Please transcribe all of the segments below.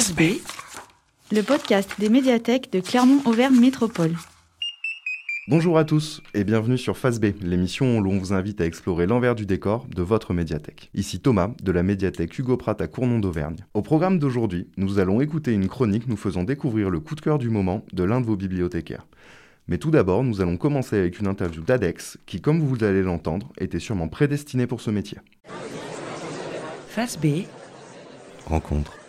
Face B, le podcast des médiathèques de Clermont-Auvergne Métropole. Bonjour à tous et bienvenue sur Face B, l'émission où l'on vous invite à explorer l'envers du décor de votre médiathèque. Ici Thomas de la médiathèque Hugo Pratt à Cournon d'Auvergne. Au programme d'aujourd'hui, nous allons écouter une chronique nous faisant découvrir le coup de cœur du moment de l'un de vos bibliothécaires. Mais tout d'abord, nous allons commencer avec une interview d'Adex qui, comme vous allez l'entendre, était sûrement prédestiné pour ce métier. Face B, Rencontre.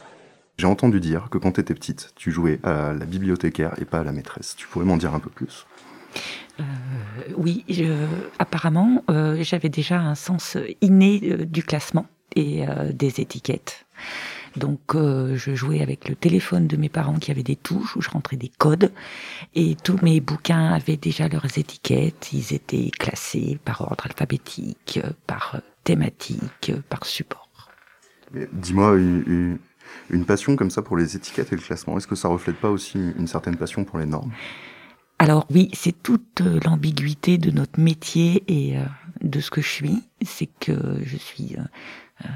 J'ai entendu dire que quand tu étais petite, tu jouais à la bibliothécaire et pas à la maîtresse. Tu pourrais m'en dire un peu plus? Euh, oui, je- apparemment, euh, j'avais déjà un sens inné euh, du classement et des étiquettes. Donc, je jouais avec le téléphone de mes parents qui avait des touches où je rentrais des codes et tous mes bouquins avaient déjà leurs étiquettes. Ils étaient classés par ordre alphabétique, par thématique, par support. Dis-moi, une, passion comme ça pour les étiquettes et le classement, est-ce que ça reflète pas aussi une certaine passion pour les normes? Alors oui, c'est toute euh, l'ambiguïté de notre métier et euh, de ce que je suis, c'est que je suis euh,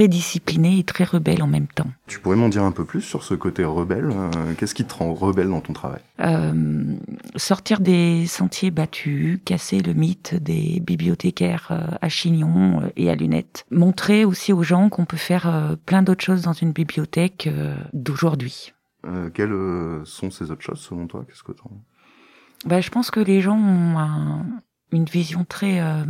très disciplinée et très rebelle en même temps. Tu pourrais m'en dire un peu plus sur ce côté rebelle euh, Qu'est-ce qui te rend rebelle dans ton travail? Euh, sortir des sentiers battus, casser le mythe des bibliothécaires euh, à chignon et à lunettes, montrer aussi aux gens qu'on peut faire plein d'autres choses dans une bibliothèque d'aujourd'hui. Euh, Quelles sont ces autres choses selon toi? Qu'est-ce que Bah, je pense que les gens ont un- une vision très euh,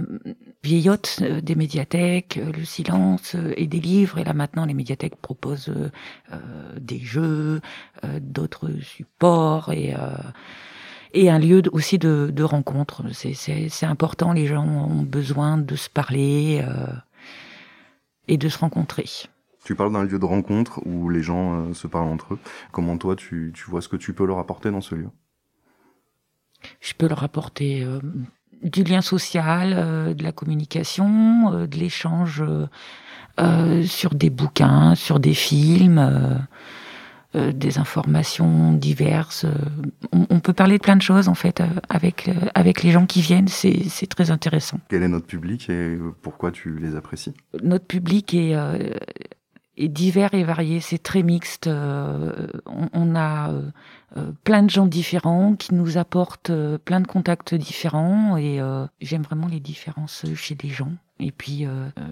vieillotte euh, des médiathèques, euh, le silence euh, et des livres. Et là maintenant, les médiathèques proposent euh, des jeux, euh, d'autres supports et euh, et un lieu aussi de, de rencontre. C'est- important. Les gens ont besoin de se parler euh, et de se rencontrer. Tu parles d'un lieu de rencontre où les gens se parlent entre eux. Comment toi, tu, tu vois ce que tu peux leur apporter dans ce lieu? Je peux leur apporter euh, du lien social, euh, de la communication, euh, de l'échange euh, sur des bouquins, sur des films, des informations diverses. On, on peut parler de plein de choses en fait avec avec les gens qui viennent. C'est très intéressant. Quel est notre public et pourquoi tu les apprécies? Notre public est est divers et varié. C'est très mixte. on a euh, euh, plein de gens différents qui nous apportent euh, plein de contacts différents et j'aime vraiment les différences chez les gens. Et puis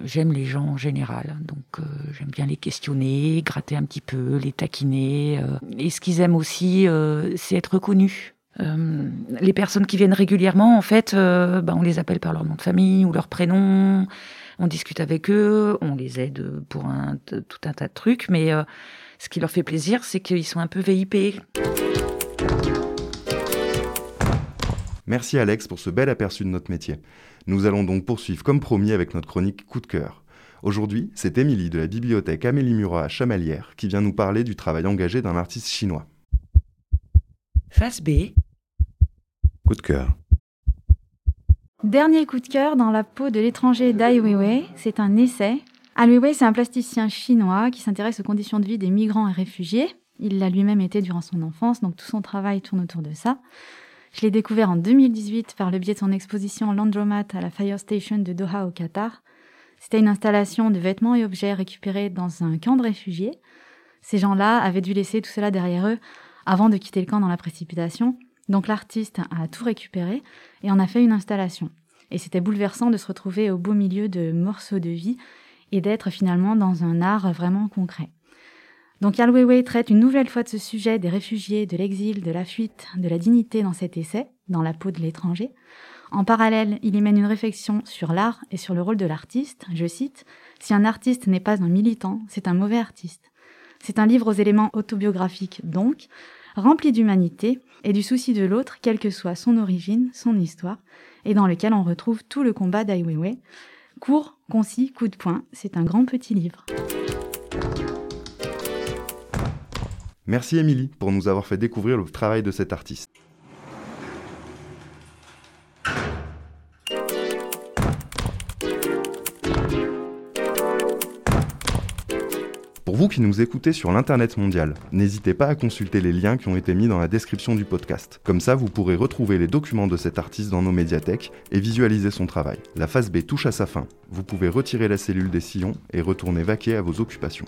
j'aime les gens en général, donc j'aime bien les questionner, gratter un petit peu, les taquiner. Et ce qu'ils aiment aussi, c'est être reconnus. Euh, les personnes qui viennent régulièrement, en fait, euh, ben, on les appelle par leur nom de famille ou leur prénom. On discute avec eux, on les aide pour un, tout un tas de trucs, mais ce qui leur fait plaisir, c'est qu'ils sont un peu VIP. Merci Alex pour ce bel aperçu de notre métier. Nous allons donc poursuivre comme promis avec notre chronique Coup de cœur. Aujourd'hui, c'est Émilie de la bibliothèque Amélie Murat à Chamalières qui vient nous parler du travail engagé d'un artiste chinois. Face B, Coup de cœur. Dernier coup de cœur dans la peau de l'étranger d'Ai Weiwei, c'est un essai. Ai Weiwei, c'est un plasticien chinois qui s'intéresse aux conditions de vie des migrants et réfugiés. Il l'a lui-même été durant son enfance, donc tout son travail tourne autour de ça. Je l'ai découvert en 2018 par le biais de son exposition Landromat à la Fire Station de Doha au Qatar. C'était une installation de vêtements et objets récupérés dans un camp de réfugiés. Ces gens-là avaient dû laisser tout cela derrière eux avant de quitter le camp dans la précipitation. Donc l'artiste a tout récupéré et en a fait une installation. Et c'était bouleversant de se retrouver au beau milieu de morceaux de vie et d'être finalement dans un art vraiment concret. Donc Al Weiwei traite une nouvelle fois de ce sujet des réfugiés, de l'exil, de la fuite, de la dignité dans cet essai, dans la peau de l'étranger. En parallèle, il y mène une réflexion sur l'art et sur le rôle de l'artiste. Je cite Si un artiste n'est pas un militant, c'est un mauvais artiste. C'est un livre aux éléments autobiographiques, donc, rempli d'humanité et du souci de l'autre, quelle que soit son origine, son histoire, et dans lequel on retrouve tout le combat d'Ai Weiwei. Court, concis, coup de poing, c'est un grand petit livre. Merci Émilie pour nous avoir fait découvrir le travail de cet artiste. Pour vous qui nous écoutez sur l'Internet mondial, n'hésitez pas à consulter les liens qui ont été mis dans la description du podcast. Comme ça, vous pourrez retrouver les documents de cet artiste dans nos médiathèques et visualiser son travail. La phase B touche à sa fin. Vous pouvez retirer la cellule des sillons et retourner vaquer à vos occupations.